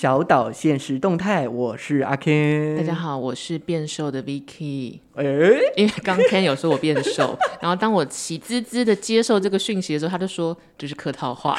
小岛现实动态，我是阿 Ken。大家好，我是变瘦的 Vicky。哎，因为刚 Ken 有说我变瘦，然后当我喜滋滋的接受这个讯息的时候，他就说这是客套话。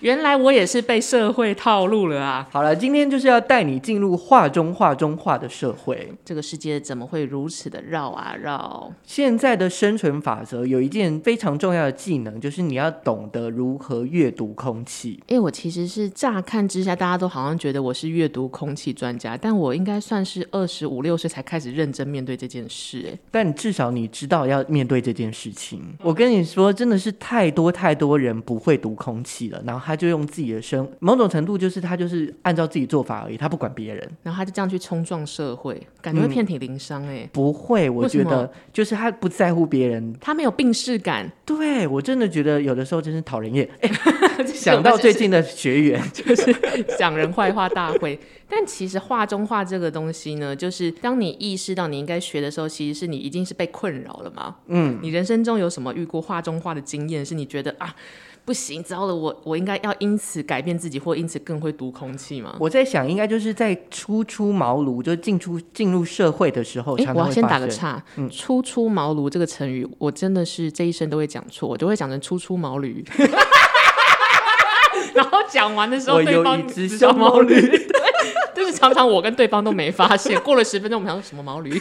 原来我也是被社会套路了啊！好了，今天就是要带你进入画中画中画的社会。这个世界怎么会如此的绕啊绕？现在的生存法则有一件非常重要的技能，就是你要懂得如何阅读空气。因为我其实是乍看之下，大家都好像觉得我是阅读空气专家，但我应该算是二十五六岁才开始认真面对这件事。哎，但至少你知道要面对这件事情。我跟你说，真的是太多太多人不会读空气了，然后他就用自己的生，某种程度就是他就是按照自己做法而已，他不管别人，然后他就这样去冲撞社会，感觉会遍体鳞伤哎。不会，我觉得就是他不在乎别人，他没有病视感。对，我真的觉得有的时候真是讨人厌。哎，想到最近的学员，就是讲人坏话大会。但其实画中画这个东西呢，就是当你意识到你应该学的时候，其实是你已经是被困扰了嘛。嗯，你人生中有什么遇过画中画的经验，是你觉得啊？不行，糟了，我我应该要因此改变自己，或因此更会读空气吗？我在想，应该就是在初出茅庐，就进出进入社会的时候常常会。我要先打个岔，嗯，初出茅庐这个成语，我真的是这一生都会讲错，我都会讲成初出毛驴。然后讲完的时候，对方只小毛驴，对，就是常常我跟对方都没发现，过了十分钟，我们想说什么毛驴？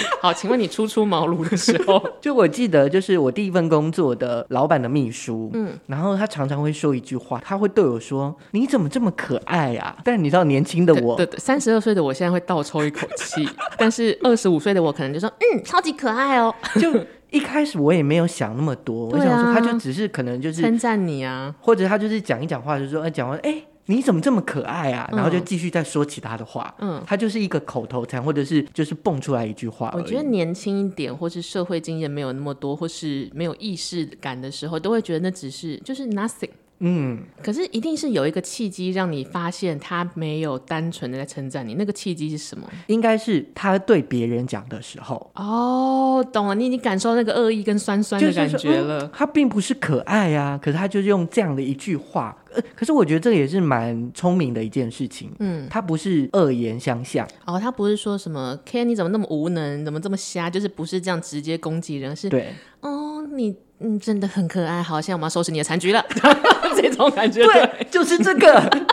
好，请问你初出茅庐的时候，就我记得，就是我第一份工作的老板的秘书，嗯，然后他常常会说一句话，他会对我说：“你怎么这么可爱呀？”但你知道，年轻的我，对对，三十二岁的我现在会倒抽一口气，但是二十五岁的我可能就说：“嗯，超级可爱哦。”就一开始我也没有想那么多，我想说他就只是可能就是称赞你啊，或者他就是讲一讲话，就说：“哎，讲完哎。”你怎么这么可爱啊？然后就继续再说其他的话。嗯，他就是一个口头禅，或者是就是蹦出来一句话。我觉得年轻一点，或是社会经验没有那么多，或是没有意识感的时候，都会觉得那只是就是 nothing。嗯，可是一定是有一个契机让你发现他没有单纯的在称赞你。那个契机是什么？应该是他对别人讲的时候。哦，懂了，你已经感受那个恶意跟酸酸的感觉了。嗯，他并不是可爱啊，可是他就是用这样的一句话。可是我觉得这个也是蛮聪明的一件事情。嗯，他不是恶言相向。哦，他不是说什么 Ken 你怎么那么无能，怎么这么瞎，就是不是这样直接攻击人，是对。哦，你嗯真的很可爱。好，现在我们要收拾你的残局了。这种感觉，对，就是这个。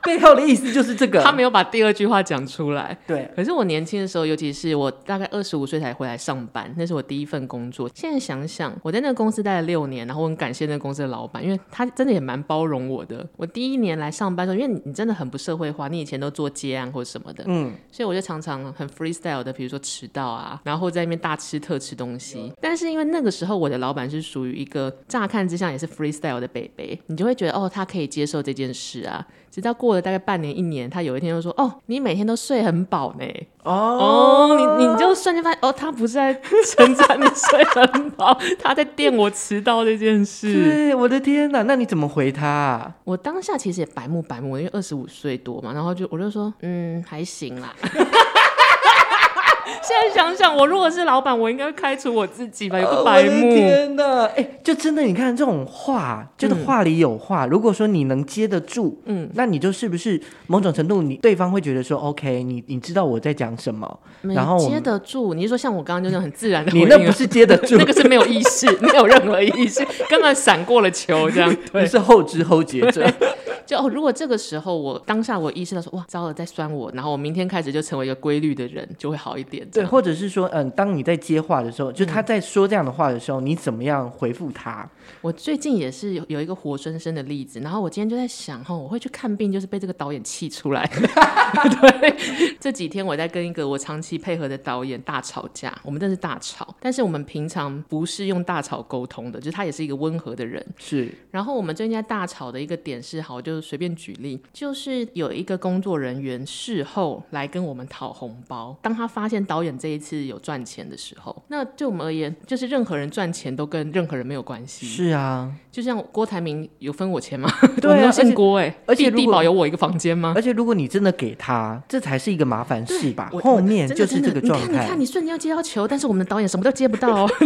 背后的意思就是这个，他没有把第二句话讲出来。对，可是我年轻的时候，尤其是我大概二十五岁才回来上班，那是我第一份工作。现在想想，我在那个公司待了六年，然后我很感谢那个公司的老板，因为他真的也蛮包容我的。我第一年来上班的时候，因为你真的很不社会化，你以前都做接案或者什么的，嗯，所以我就常常很 freestyle 的，比如说迟到啊，然后在那边大吃特吃东西。嗯、但是因为那个时候我的老板是属于一个乍看之下也是 freestyle 的北北，你就会觉得哦，他可以接受这件事啊。直到过了大概半年一年，他有一天就说：“哦，你每天都睡很饱呢。”哦，哦，你你就瞬间发现，哦，他不是在称赞你睡很饱，他在电我迟到这件事。对，我的天哪，那你怎么回他啊？我当下其实也白目白目，因为二十五岁多嘛，然后就我就说：“嗯，还行啦。”现在想想，我如果是老板，我应该开除我自己吧？有个白目，哦、天哪！哎、欸，就真的，你看这种话，就是话里有话。嗯、如果说你能接得住，嗯，那你就是不是某种程度，你对方会觉得说，OK，你你知道我在讲什么？然后接得住，你是说像我刚刚就那种很自然的，你那不是接得住，那个是没有意识，没有任何意识，刚刚闪过了球这样，对，是后知后觉者。就哦，如果这个时候我当下我意识到说，哇，糟了，在酸我，然后我明天开始就成为一个规律的人，就会好一点。对，或者是说，嗯，当你在接话的时候，就他在说这样的话的时候，嗯、你怎么样回复他？我最近也是有有一个活生生的例子，然后我今天就在想，哈，我会去看病，就是被这个导演气出来。对，这几天我在跟一个我长期配合的导演大吵架，我们真是大吵，但是我们平常不是用大吵沟通的，就是他也是一个温和的人。是，然后我们最近在大吵的一个点是，好，就。就随便举例，就是有一个工作人员事后来跟我们讨红包，当他发现导演这一次有赚钱的时候，那对我们而言，就是任何人赚钱都跟任何人没有关系。是啊，就像郭台铭有分我钱吗？对啊，姓郭哎，而且地保有我一个房间吗？而且如果你真的给他，这才是一个麻烦事吧？后面就是这个状态。你看，你看，你瞬间要接到球，但是我们的导演什么都接不到哦。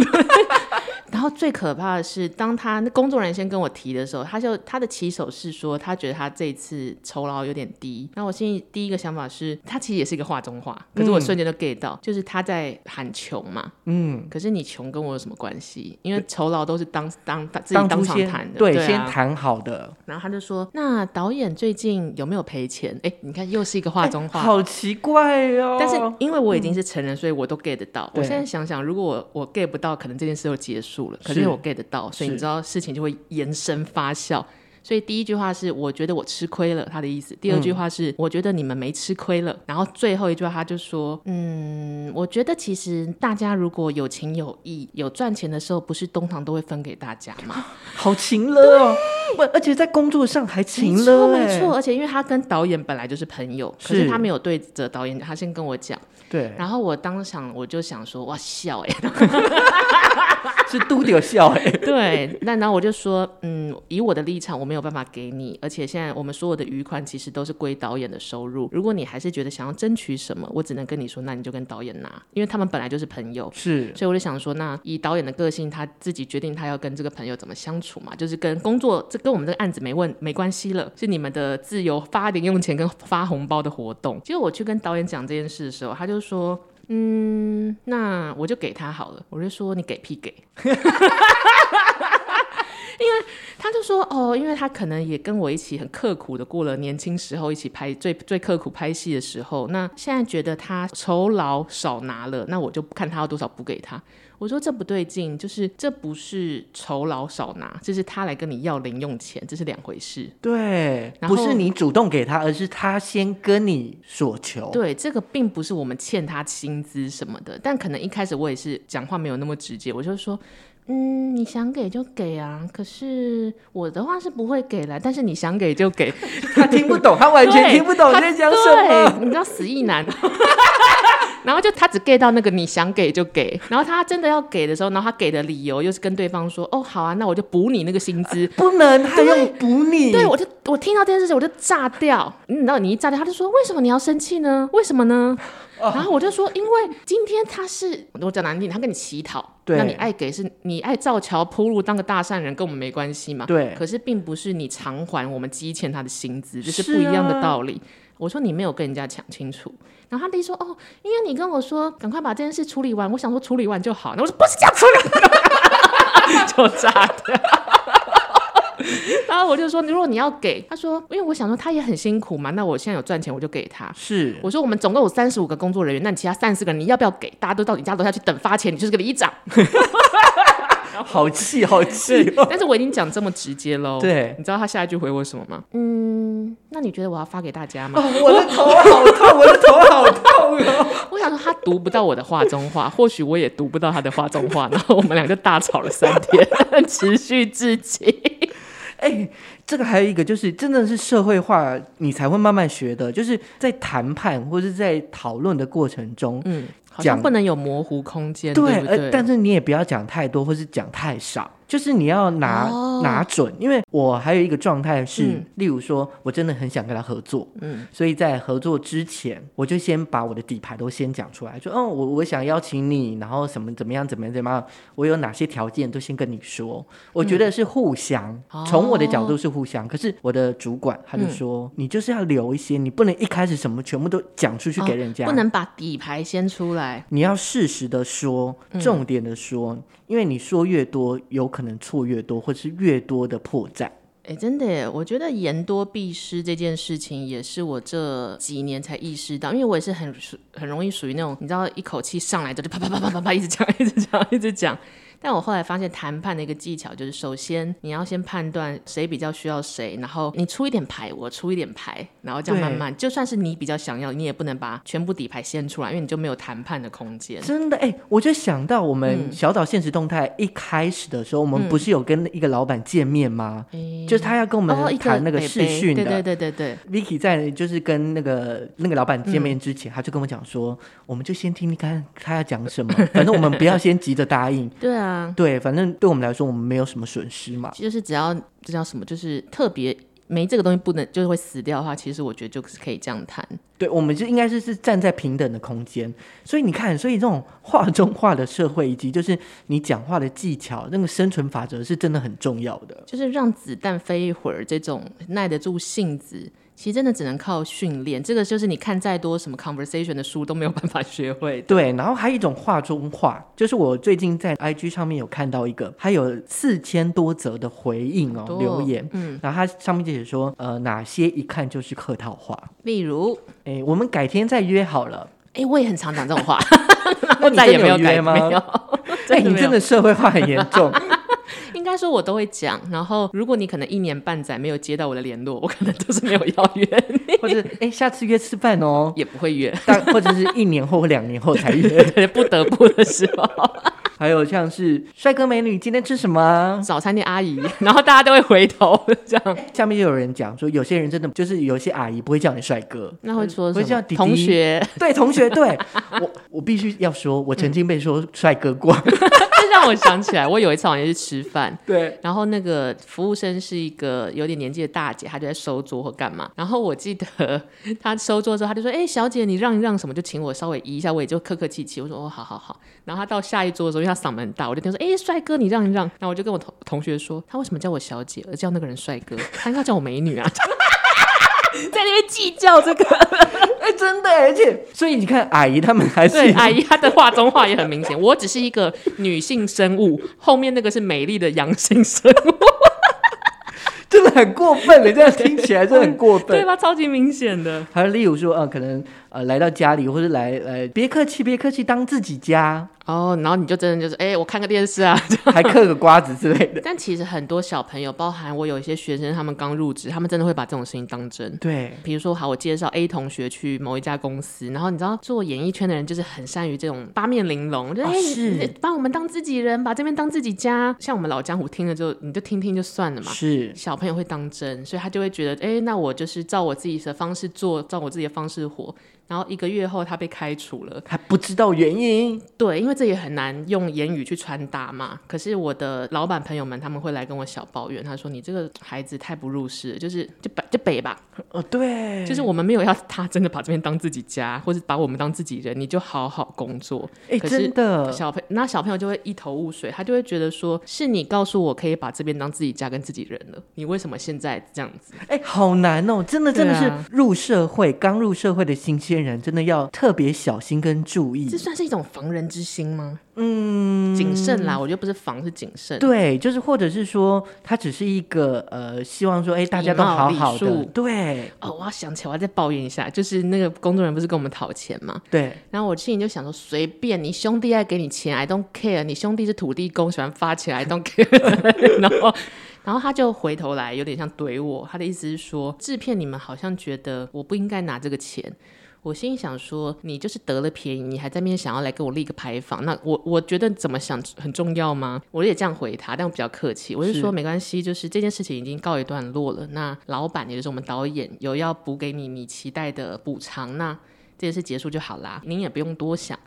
然后最可怕的是，当他那工作人员先跟我提的时候，他就他的起手是说，他觉得他这次酬劳有点低。那我心里第一个想法是，他其实也是一个话中话，可是我瞬间就 get 到，嗯、就是他在喊穷嘛。嗯。可是你穷跟我有什么关系？因为酬劳都是当当自己当场谈的，对，先谈好的。然后他就说：“那导演最近有没有赔钱？”哎，你看又是一个话中话，好奇怪哦。但是因为我已经是成人，嗯、所以我都 get 到。我现在想想，如果我我 get 不到，可能这件事就结束了。可是我 get 得到，所以你知道事情就会延伸发酵。所以第一句话是我觉得我吃亏了，他的意思。第二句话是我觉得你们没吃亏了。嗯、然后最后一句话他就说，嗯，我觉得其实大家如果有情有义，有赚钱的时候，不是通常都会分给大家吗？好情了哦，对而且在工作上还情勒，没错，而且因为他跟导演本来就是朋友，是可是他没有对着导演，他先跟我讲。对。然后我当场我就想说，哇，笑哎。是都得笑哎，对，那然后我就说，嗯，以我的立场，我没有办法给你，而且现在我们所有的余款其实都是归导演的收入。如果你还是觉得想要争取什么，我只能跟你说，那你就跟导演拿，因为他们本来就是朋友，是，所以我就想说，那以导演的个性，他自己决定他要跟这个朋友怎么相处嘛，就是跟工作这跟我们这个案子没问没关系了，是你们的自由发零用钱跟发红包的活动。结果我去跟导演讲这件事的时候，他就说。嗯，那我就给他好了。我就说你给屁给，因为他就说哦，因为他可能也跟我一起很刻苦的过了年轻时候一起拍最最刻苦拍戏的时候。那现在觉得他酬劳少拿了，那我就看他要多少补给他。我说这不对劲，就是这不是酬劳少拿，这是他来跟你要零用钱，这是两回事。对，不是你主动给他，而是他先跟你索求。对，这个并不是我们欠他薪资什么的，但可能一开始我也是讲话没有那么直接，我就说，嗯，你想给就给啊，可是我的话是不会给了，但是你想给就给。他听不懂，他完全听不懂你在讲什么，你知道死意男。然后就他只 get 到那个你想给就给，然后他真的要给的时候，然后他给的理由又是跟对方说，哦，好啊，那我就补你那个薪资，不能他用补你，对，我就我听到这件事情我就炸掉，你知道你一炸掉，他就说为什么你要生气呢？为什么呢？然后我就说，因为今天他是我讲难听，他跟你乞讨，那你爱给是你爱造桥铺路当个大善人，跟我们没关系嘛，对，可是并不是你偿还我们积欠他的薪资，这是不一样的道理。我说你没有跟人家讲清楚，然后他弟说哦，因为你跟我说赶快把这件事处理完，我想说处理完就好。那我说不是这样处理，就炸掉。然后我就说，如果你要给，他说，因为我想说他也很辛苦嘛，那我现在有赚钱，我就给他。是，我说我们总共有三十五个工作人员，那你其他三十个人你要不要给？大家都到你家楼下去等发钱，你就是个里长。好气，好气！但是我已经讲这么直接喽。对，你知道他下一句回我什么吗？嗯，那你觉得我要发给大家吗？哦、我的头好痛，我的头好痛哦！我想说他读不到我的画中画，或许我也读不到他的画中画，然后我们俩就大吵了三天，持续至今。哎、欸，这个还有一个就是，真的是社会化，你才会慢慢学的，就是在谈判或者是在讨论的过程中，嗯，好像不能有模糊空间，对，对对？呃，但是你也不要讲太多，或是讲太少。就是你要拿、哦、拿准，因为我还有一个状态是，嗯、例如说我真的很想跟他合作，嗯，所以在合作之前，我就先把我的底牌都先讲出来，说，嗯，我我想邀请你，然后什么怎么样怎么样怎么样，我有哪些条件都先跟你说。我觉得是互相，嗯、从我的角度是互相，哦、可是我的主管他就说，嗯、你就是要留一些，你不能一开始什么全部都讲出去给人家，哦，不能把底牌先出来，你要适时的说，重点的说。因为你说越多，有可能错越多，或是越多的破绽。哎，真的耶，我觉得言多必失这件事情，也是我这几年才意识到。因为我也是很很容易属于那种，你知道，一口气上来就就啪啪啪啪啪啪一直讲，一直讲，一直讲。但我后来发现，谈判的一个技巧就是，首先你要先判断谁比较需要谁，然后你出一点牌，我出一点牌，然后这样慢慢，就算是你比较想要，你也不能把全部底牌掀出来，因为你就没有谈判的空间。真的，哎、欸，我就想到我们小岛现实动态一开始的时候，嗯、我们不是有跟一个老板见面吗？嗯、就是他要跟我们谈那个视讯的，对对对对对。Vicky 在就是跟那个那个老板见面之前，嗯、他就跟我讲说，我们就先听听看他要讲什么，反正我们不要先急着答应。对啊，对，反正对我们来说，我们没有什么损失嘛。就是只要这叫什么，就是特别没这个东西不能，就是会死掉的话，其实我觉得就是可以这样谈。对，我们就应该是是站在平等的空间。所以你看，所以这种画中画的社会，以及就是你讲话的技巧，那个生存法则是真的很重要的。就是让子弹飞一会儿，这种耐得住性子。其实真的只能靠训练，这个就是你看再多什么 conversation 的书都没有办法学会。对，然后还有一种画中画，就是我最近在 IG 上面有看到一个，还有四千多则的回应哦，留言，嗯，然后它上面就写说，呃，哪些一看就是客套话，例如，哎，我们改天再约好了。哎，我也很常讲这种话，那你再也没有约吗？没有，哎，你真的社会化很严重。应该说，我都会讲。然后，如果你可能一年半载没有接到我的联络，我可能都是没有邀约你，或者哎，下次约吃饭哦，也不会约，但或者是一年后或两年后才约，不得不的时候。还有像是帅哥美女，今天吃什么？早餐店阿姨，然后大家都会回头这样。下面就有人讲说，有些人真的就是有些阿姨不会叫你帅哥，那会说？会叫弟弟同学。对，同学。对，我我必须要说，我曾经被说帅哥过。这让我想起来，我有一次好像是吃饭，对，然后那个服务生是一个有点年纪的大姐，她就在收桌或干嘛。然后我记得她收桌之后，她就说：“哎，小姐，你让一让什么？就请我稍微移一下，我也就客客气气。”我说：“哦，好好好。”然后她到下一桌的时候，因为她嗓门很大，我就跟她说：“哎，帅哥，你让一让。”然后我就跟我同同学说：“他为什么叫我小姐，而叫那个人帅哥？他应该叫我美女啊！” 在那边计较这个，哎，真的，而且所以你看，阿姨他们还是对阿姨，她的画中画也很明显。我只是一个女性生物，后面那个是美丽的阳性生物，真的很过分的，这样听起来真的很过分，对吧？超级明显的。还有例如说，呃，可能呃来到家里，或者来呃，别客气，别客气，当自己家。哦，oh, 然后你就真的就是，哎，我看个电视啊，还嗑个瓜子之类的。但其实很多小朋友，包含我有一些学生，他们刚入职，他们真的会把这种事情当真。对，比如说，好，我介绍 A 同学去某一家公司，然后你知道，做演艺圈的人就是很善于这种八面玲珑，就是把我们当自己人，把这边当自己家。像我们老江湖听了就，你就听听就算了嘛。是，小朋友会当真，所以他就会觉得，哎，那我就是照我自己的方式做，照我自己的方式活。然后一个月后，他被开除了，还不知道原因。对，因为这也很难用言语去传达嘛。可是我的老板朋友们他们会来跟我小抱怨，他说：“你这个孩子太不入世，就是就北就北吧。”哦，对，就是我们没有要他真的把这边当自己家，或是把我们当自己人，你就好好工作。哎，真的，小朋那小朋友就会一头雾水，他就会觉得说：“是你告诉我可以把这边当自己家跟自己人了，你为什么现在这样子？”哎，好难哦，真的真的是入社会、啊、刚入社会的新鲜人，真的要。特别小心跟注意，这算是一种防人之心吗？嗯，谨慎啦，我觉得不是防，是谨慎。对，就是或者是说，他只是一个呃，希望说，哎、欸，大家都好好的。对。哦，我要想起来，我要再抱怨一下，就是那个工作人员不是跟我们讨钱吗？对。然后我心里就想说，随便你兄弟爱给你钱，I don't care。你兄弟是土地公，喜欢发钱，I don't care。然后，然后他就回头来，有点像怼我。他的意思是说，制片你们好像觉得我不应该拿这个钱。我心里想说，你就是得了便宜，你还在那边想要来给我立个牌坊，那我我觉得怎么想很重要吗？我也这样回他，但我比较客气，我就说没关系，就是这件事情已经告一段落了。那老板也就是我们导演有要补给你你期待的补偿，那这件事结束就好啦，您也不用多想。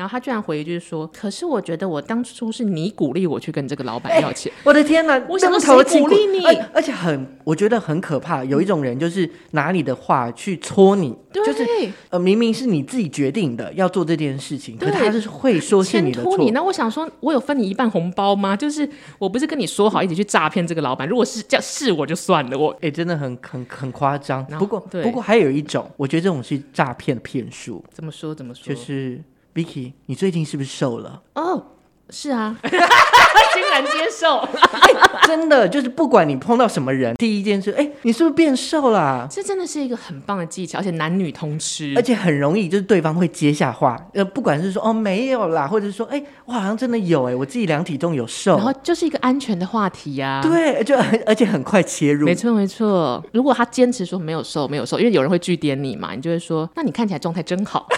然后他居然回一句说：“可是我觉得我当初是你鼓励我去跟这个老板要钱。”我的天哪！我想说谁鼓励你？而，而且很，我觉得很可怕。有一种人就是拿你的话去戳你，对就是呃，明明是你自己决定的要做这件事情，对可他就是会说是你的错。你那我想说，我有分你一半红包吗？就是我不是跟你说好一起去诈骗这个老板？如果是这样，是我就算了。我哎，真的很很很夸张。不过不过还有一种，我觉得这种是诈骗的骗术。怎么说？怎么说？就是。Vicky，你最近是不是瘦了？哦，是啊，惊 然接受。哎，真的就是不管你碰到什么人，第一件事，哎，你是不是变瘦了啊？这真的是一个很棒的技巧，而且男女通吃，而且很容易，就是对方会接下话。呃，不管是说哦没有啦，或者是说哎，我好像真的有哎，我自己量体重有瘦，然后就是一个安全的话题呀、啊。对，就很 而且很快切入。没错没错。如果他坚持说没有瘦没有瘦，因为有人会据点你嘛，你就会说，那你看起来状态真好，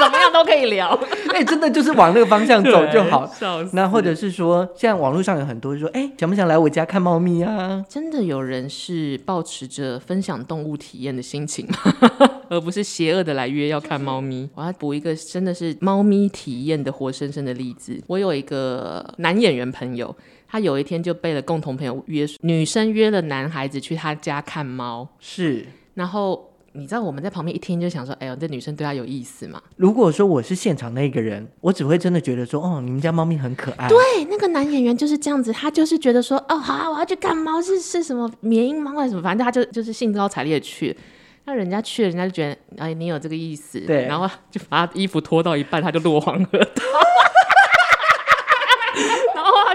怎么样都可以聊。哎，真的就是往那个方向走就好。那或者是说，现在网络上有很多说，哎，想不想来我家看猫咪啊？真的有人是抱持着分享动物体验的心情吗？而不是邪恶的来约要看猫咪。我要补一个真的是猫咪体验的活生生的例子。我有一个男演员朋友，他有一天就被了共同朋友约，女生约了男孩子去他家看猫。是，然后。你知道我们在旁边一听就想说，哎呦，这女生对他有意思吗？如果说我是现场那个人，我只会真的觉得说，哦，你们家猫咪很可爱。对，那个男演员就是这样子，他就是觉得说，哦，好啊，我要去看猫，是是什么缅因猫还是什么，反正他就就是兴高采烈去。那人家去了，人家就觉得，哎，你有这个意思，对，然后就把他衣服脱到一半，他就落荒而逃。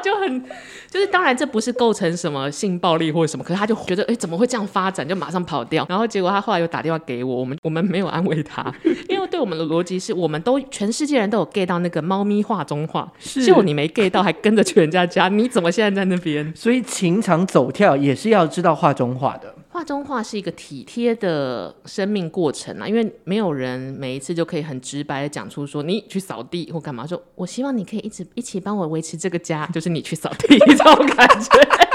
就很，就是当然这不是构成什么性暴力或者什么，可是他就觉得，哎，怎么会这样发展？就马上跑掉。然后结果他后来又打电话给我，我们我们没有安慰他，因为对我们的逻辑是，我们都全世界人都有 get 到那个猫咪画中画，就你没 get 到，还跟着去人家家，你怎么现在在那边？所以情场走跳也是要知道画中画的。画中画是一个体贴的生命过程啊，因为没有人每一次就可以很直白的讲出说，你去扫地或干嘛，说我希望你可以一直一起帮我维持这个家，就是你去扫地 这种感觉。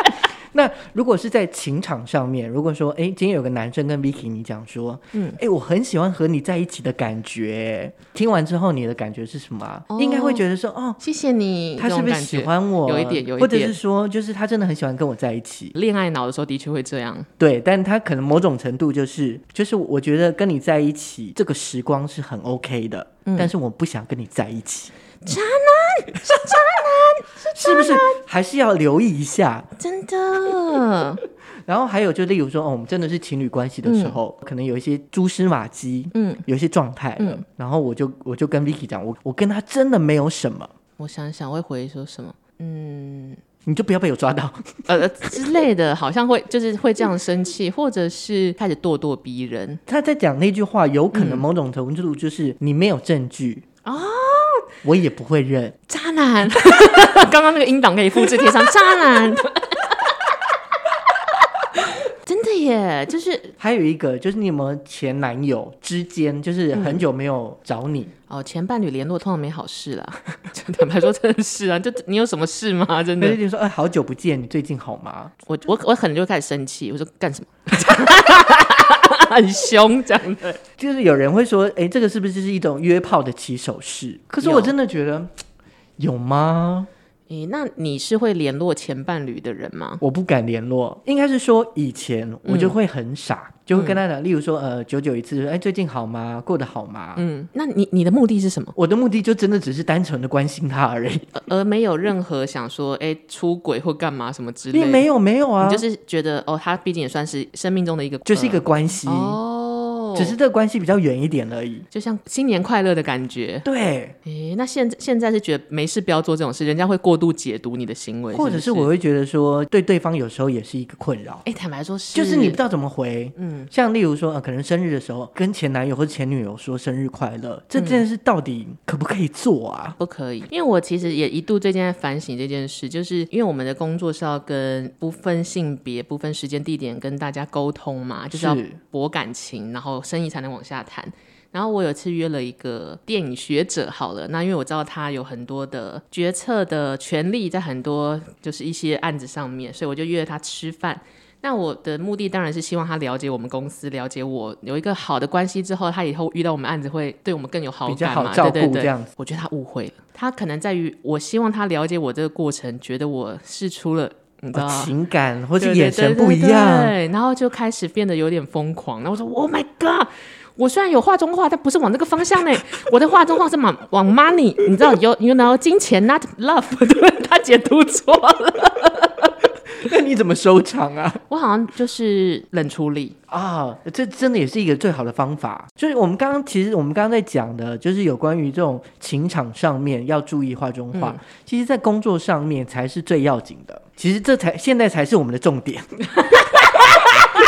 那如果是在情场上面，如果说，哎，今天有个男生跟 Vicky 你讲说，嗯，哎，我很喜欢和你在一起的感觉。听完之后，你的感觉是什么？哦、应该会觉得说，哦，谢谢你，他是不是喜欢我？有一点，有一点，或者是说，就是他真的很喜欢跟我在一起。恋爱脑的时候的确会这样，对，但他可能某种程度就是，就是我觉得跟你在一起这个时光是很 OK 的，嗯、但是我不想跟你在一起。渣男是渣男，是，是不是？还是要留意一下，真的。然后还有，就例如说，哦，我们真的是情侣关系的时候，嗯、可能有一些蛛丝马迹，嗯，有一些状态，嗯。然后我就我就跟 Vicky 讲，我我跟他真的没有什么。我想想，我会回说什么？嗯，你就不要被我抓到，呃之类的，好像会就是会这样生气，或者是开始咄咄逼人。他在讲那句话，有可能某种程度就是你没有证据啊。嗯 我也不会认渣男，刚刚那个音档可以复制贴上渣男，真的耶！就是还有一个，就是你有没有前男友之间，就是很久没有找你、嗯、哦，前伴侣联络通常没好事啦。坦白说，真的是啊，就你有什么事吗？真的，就说哎，好久不见，你最近好吗？我我我可能就开始生气，我说干什么？很凶，这样的，就是有人会说，哎，这个是不是就是一种约炮的起手式？可是我真的觉得有，有吗？诶，那你是会联络前伴侣的人吗？我不敢联络，应该是说以前我就会很傻，嗯、就会跟他讲，例如说，呃，久久一次，哎，最近好吗？过得好吗？嗯，那你你的目的是什么？我的目的就真的只是单纯的关心他而已，而没有任何想说，哎，出轨或干嘛什么之类的。没有没有啊，你就是觉得，哦，他毕竟也算是生命中的一个，就是一个关系。呃、哦。只是这个关系比较远一点而已，就像新年快乐的感觉。对，诶，那现在现在是觉得没事，不要做这种事，人家会过度解读你的行为，或者是我会觉得说，对对方有时候也是一个困扰。哎，坦白说是，就是你不知道怎么回。嗯，像例如说，呃，可能生日的时候跟前男友或者前女友说生日快乐，这件事到底可不可以做啊？不可以，因为我其实也一度最近在反省这件事，就是因为我们的工作是要跟不分性别、不分时间地点跟大家沟通嘛，就是要博感情，然后生意才能往下谈，然后我有一次约了一个电影学者，好了，那因为我知道他有很多的决策的权利在很多就是一些案子上面，所以我就约了他吃饭。那我的目的当然是希望他了解我们公司，了解我有一个好的关系之后，他以后遇到我们案子会对我们更有好感嘛？对对对，我觉得他误会了，他可能在于我希望他了解我这个过程，觉得我是出了你知道、哦、情感或者眼神不一样，对，对，对，对，然后就开始变得有点疯狂。然后我说：“Oh my god！” 我虽然有画中画，但不是往这个方向呢。我的画中画是往往 money，你知道有有然后金钱 not love，对，他解读错了。那你怎么收场啊？我好像就是冷处理啊，这真的也是一个最好的方法。就是我们刚刚其实我们刚刚在讲的，就是有关于这种情场上面要注意画中画，嗯、其实在工作上面才是最要紧的。其实这才现在才是我们的重点。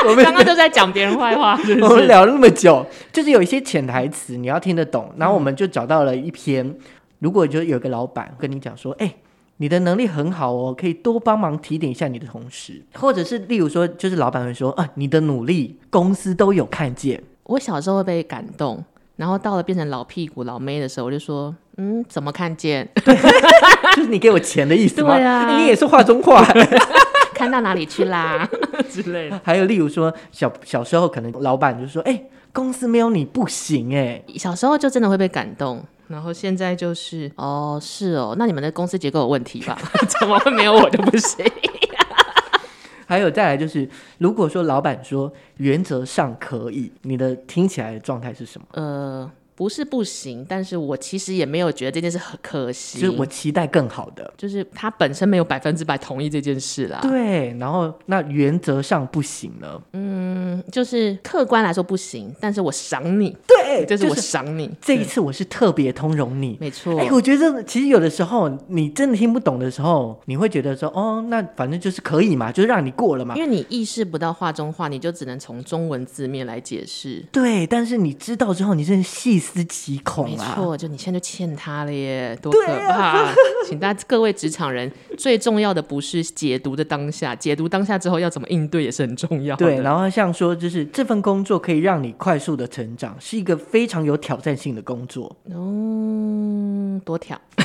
我们刚刚就在讲别人坏话 是是？我们聊了那么久，就是有一些潜台词你要听得懂。然后我们就找到了一篇，嗯、如果就有个老板跟你讲说，哎、欸，你的能力很好哦，可以多帮忙提点一下你的同事，或者是例如说，就是老板会说，啊，你的努力公司都有看见。我小时候会被感动，然后到了变成老屁股老妹的时候，我就说，嗯，怎么看见？就是你给我钱的意思吗？对啊，你也是画中画。看到哪里去啦 之类的，还有例如说小小时候可能老板就说：“哎、欸，公司没有你不行。”哎，小时候就真的会被感动，然后现在就是哦，是哦，那你们的公司结构有问题吧？怎么会没有我就不行？还有再来就是，如果说老板说原则上可以，你的听起来的状态是什么？呃。不是不行，但是我其实也没有觉得这件事很可惜。就是我期待更好的，就是他本身没有百分之百同意这件事啦。对，然后那原则上不行了。嗯，就是客观来说不行，但是我赏你。对，就是我赏你。这一次我是特别通融你。没错。哎，我觉得其实有的时候你真的听不懂的时候，你会觉得说，哦，那反正就是可以嘛，就是让你过了嘛。因为你意识不到画中画，你就只能从中文字面来解释。对，但是你知道之后，你真的细思极恐啊！没错，就你现在就欠他了耶，多可怕！啊、请大家各位职场人，最重要的不是解读的当下，解读当下之后要怎么应对也是很重要的。对，然后像说，就是这份工作可以让你快速的成长，是一个非常有挑战性的工作。嗯，多挑。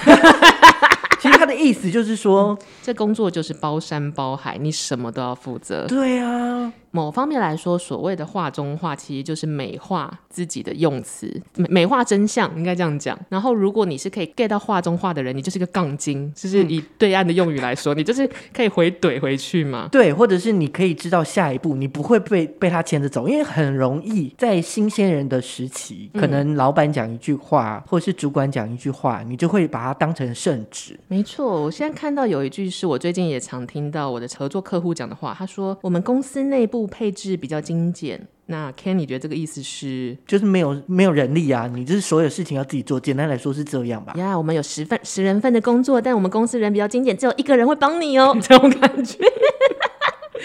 其实他的意思就是说，嗯，这工作就是包山包海，你什么都要负责。对啊。某方面来说，所谓的画中画，其实就是美化自己的用词，美美化真相，应该这样讲。然后，如果你是可以 get 到画中画的人，你就是个杠精，就是以对岸的用语来说，你就是可以回怼回去嘛。对，或者是你可以知道下一步，你不会被被他牵着走，因为很容易在新鲜人的时期，可能老板讲一句话，嗯、或者是主管讲一句话，你就会把它当成圣旨。没错，我现在看到有一句是我最近也常听到我的合作客户讲的话，他说：“我们公司内部。”配置比较精简，那 Ken 你觉得这个意思是？就是没有没有人力啊，你就是所有事情要自己做。简单来说是这样吧？呀，yeah, 我们有十份十人份的工作，但我们公司人比较精简，只有一个人会帮你哦，这种感觉。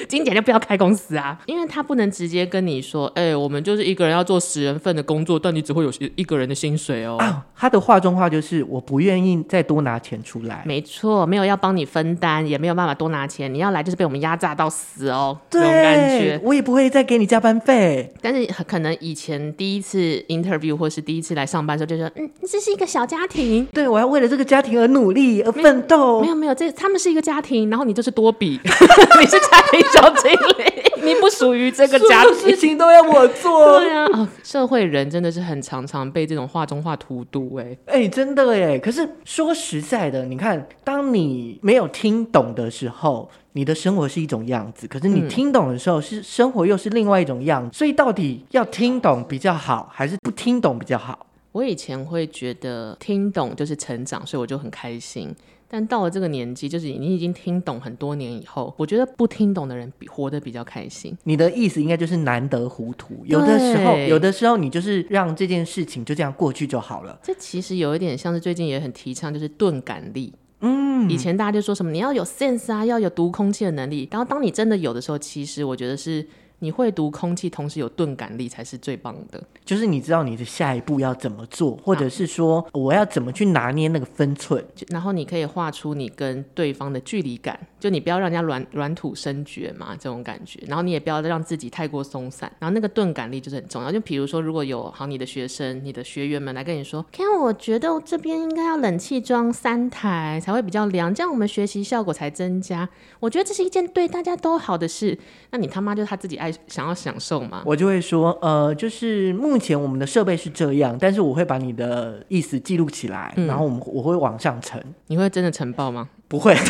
精简就不要开公司啊，因为他不能直接跟你说，哎、欸，我们就是一个人要做十人份的工作，但你只会有一个人的薪水哦。啊，他的话中话就是我不愿意再多拿钱出来。没错，没有要帮你分担，也没有办法多拿钱，你要来就是被我们压榨到死哦。对，这种感觉我也不会再给你加班费。但是可能以前第一次 interview 或是第一次来上班的时候，就说，嗯，这是一个小家庭，对，我要为了这个家庭而努力而奋斗。没有没有，这他们是一个家庭，然后你就是多比，你是家庭。小经理，你不属于这个家庭，事情都要我做。对啊，哦，社会人真的是很常常被这种画中画荼毒哎哎，真的哎。可是说实在的，你看，当你没有听懂的时候，你的生活是一种样子；可是你听懂的时候，是生活又是另外一种样子。所以到底要听懂比较好，还是不听懂比较好？我以前会觉得听懂就是成长，所以我就很开心。但到了这个年纪，就是你已经听懂很多年以后，我觉得不听懂的人比活得比较开心。你的意思应该就是难得糊涂，有的时候，有的时候你就是让这件事情就这样过去就好了。这其实有一点像是最近也很提倡，就是钝感力。嗯，以前大家就说什么你要有 sense 啊，要有读空气的能力。然后当你真的有的时候，其实我觉得是。你会读空气，同时有钝感力才是最棒的。就是你知道你的下一步要怎么做，或者是说我要怎么去拿捏那个分寸，然后你可以画出你跟对方的距离感。就你不要让人家软软土生绝嘛，这种感觉。然后你也不要让自己太过松散。然后那个钝感力就是很重要。就比如说，如果有好你的学生、你的学员们来跟你说，看我觉得这边应该要冷气装三台才会比较凉，这样我们学习效果才增加。我觉得这是一件对大家都好的事。那你他妈就他自己爱。想要享受吗？我就会说，呃，就是目前我们的设备是这样，但是我会把你的意思记录起来，嗯、然后我们我会往上呈。你会真的呈报吗？不会。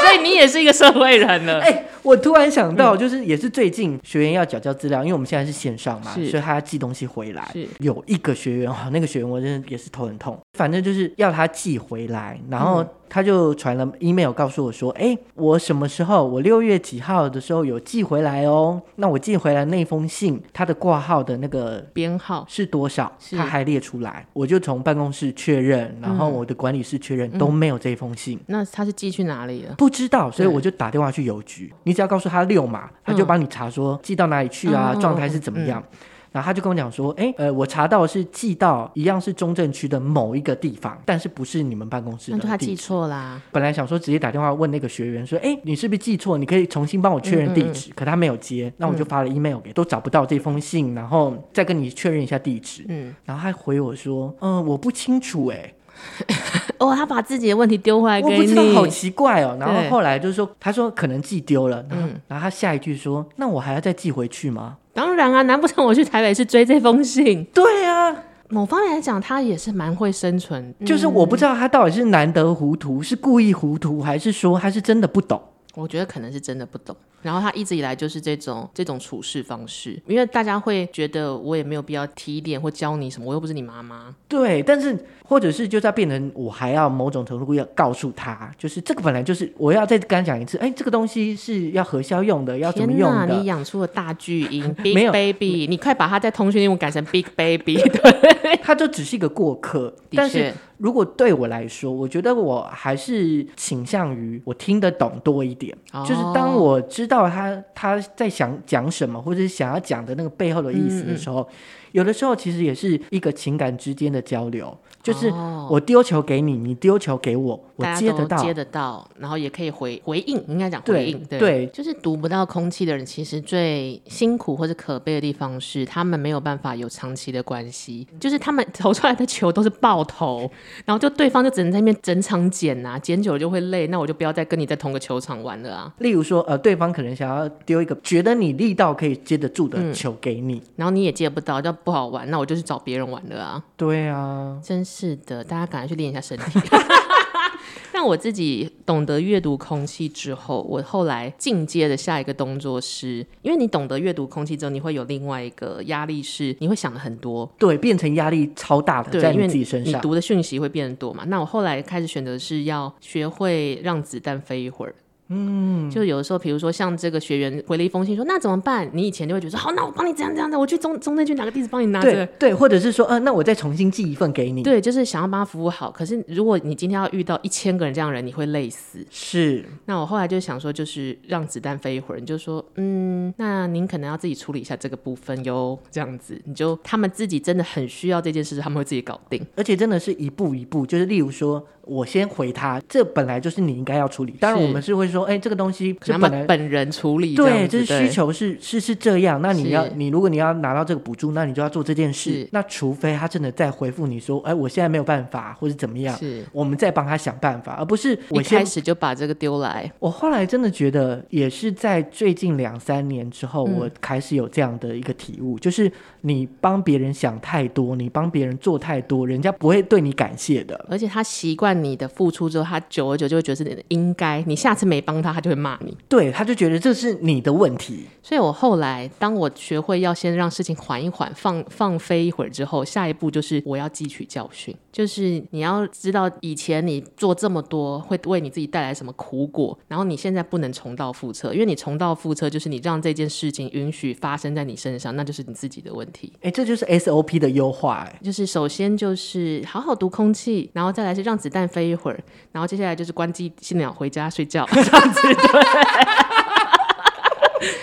所以你也是一个社会人了。哎、欸，我突然想到，就是也是最近学员要缴交资料，因为我们现在是线上嘛，所以他要寄东西回来。是有一个学员哈，那个学员我真的也是头很痛，反正就是要他寄回来，然后他就传了 email 告诉我说，哎，我什么时候？我六月几号的时候有寄回来哦。那我寄回来那封信，它的挂号的那个编号是多少？他还列出来，我就从办公室确认，然后我的管理室确认、嗯、都没有这封信。那他是寄去哪里了？不知道，所以我就打电话去邮局。你只要告诉他六码，他就帮你查说寄到哪里去啊，嗯、状态是怎么样。嗯然后他就跟我讲说，哎，呃，我查到是寄到一样是中正区的某一个地方，但是不是你们办公室的地方。那就他寄错啦。本来想说直接打电话问那个学员说，哎，你是不是寄错？你可以重新帮我确认地址。嗯嗯、可他没有接，那我就发了 email 给，都找不到这封信，然后再跟你确认一下地址。嗯，然后他回我说，嗯，我不清楚，哎。哦，他把自己的问题丢回来给你，我不知道，好奇怪哦。然后后来就是说，他说可能寄丢了，嗯，然后他下一句说，那我还要再寄回去吗？当然啊，难不成我去台北是追这封信？对啊，某方面来讲，他也是蛮会生存。就是我不知道他到底是难得糊涂，是故意糊涂，还是说他是真的不懂？我觉得可能是真的不懂。然后他一直以来就是这种这种处事方式，因为大家会觉得我也没有必要提点或教你什么，我又不是你妈妈。对，但是或者是就是要变成我还要某种程度要告诉他，就是这个本来就是我要再跟他讲一次，哎，这个东西是要核销用的，要怎么用的？你养出了大巨婴，Big Baby，你快把他在通讯录改成 Big Baby，对，他就只是一个过客。但是如果对我来说，我觉得我还是倾向于我听得懂多一点，哦、就是当我知。知道他他在想讲什么，或者是想要讲的那个背后的意思的时候，嗯嗯有的时候其实也是一个情感之间的交流。就是我丢球给你，你丢球给我，我接得到，接得到，然后也可以回回应，应该讲回应。对，对，就是读不到空气的人，其实最辛苦或者可悲的地方是，他们没有办法有长期的关系。就是他们投出来的球都是爆头，然后就对方就只能在那边整场捡啊，捡久了就会累，那我就不要再跟你在同个球场玩了啊。例如说，呃，对方可能想要丢一个觉得你力道可以接得住的球给你，嗯，然后你也接不到，就不好玩，那我就去找别人玩了啊。对啊，真是的，大家赶快去练一下身体。但我自己懂得阅读空气之后，我后来进阶的下一个动作是，因为你懂得阅读空气之后，你会有另外一个压力，是你会想的很多，对，变成压力超大的，在你自己身上，你读的讯息会变得多嘛。那我后来开始选择是要学会让子弹飞一会儿。嗯，就有的时候，比如说像这个学员回了一封信说，那怎么办？你以前就会觉得说，好，那我帮你这样这样的，我去中中正去拿个地址帮你拿着。对对，或者是说，呃，那我再重新寄一份给你。对，就是想要帮他服务好。可是如果你今天要遇到一千个人这样的人，你会累死。是。那我后来就想说，就是让子弹飞一会儿，你就说，嗯，那您可能要自己处理一下这个部分哟，这样子，你就他们自己真的很需要这件事，他们会自己搞定。而且真的是一步一步，就是例如说。我先回他，这本来就是你应该要处理。当然，我们是会说，哎，这个东西是本来本人处理。对，这是需求是是是这样。那你要你如果你要拿到这个补助，那你就要做这件事。那除非他真的再回复你说，哎，我现在没有办法，或者怎么样，是我们再帮他想办法，而不是我开始就把这个丢来。我后来真的觉得，也是在最近两三年之后，我开始有这样的一个体悟，就是你帮别人想太多，你帮别人做太多，人家不会对你感谢的。而且他习惯你的付出之后。他久而久就会觉得是你的应该，你下次没帮他，他就会骂你。对，他就觉得这是你的问题。所以我后来，当我学会要先让事情缓一缓，放放飞一会儿之后，下一步就是我要汲取教训。就是你要知道，以前你做这么多，会为你自己带来什么苦果，然后你现在不能重蹈覆辙，因为你重蹈覆辙，就是你让这件事情允许发生在你身上，那就是你自己的问题。哎，这就是 SOP 的优化。哎，就是首先就是好好读空气，然后再来是让子弹飞一会儿。然后接下来就是关机，新鸟回家睡觉，这样子对。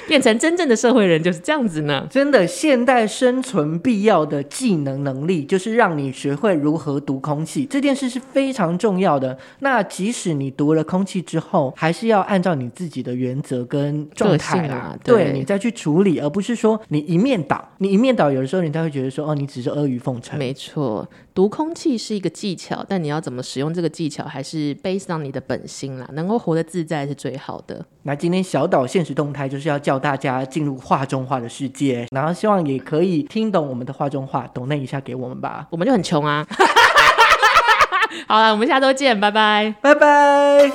变成真正的社会人就是这样子呢。真的，现代生存必要的技能能力就是让你学会如何读空气，这件事是非常重要的。那即使你读了空气之后，还是要按照你自己的原则跟状态啊，对，对你再去处理，而不是说你一面倒。你一面倒，有的时候你才会觉得说，哦，你只是阿谀奉承。没错，读空气是一个技巧，但你要怎么使用这个技巧，还是 based on 你的本心啦。能够活得自在是最好的。那今天小岛现实动态就是要教大家进入画中画的世界，然后希望也可以听懂我们的画中画，懂那一下给我们吧，我们就很穷啊。好了，我们下周见，拜拜，拜拜。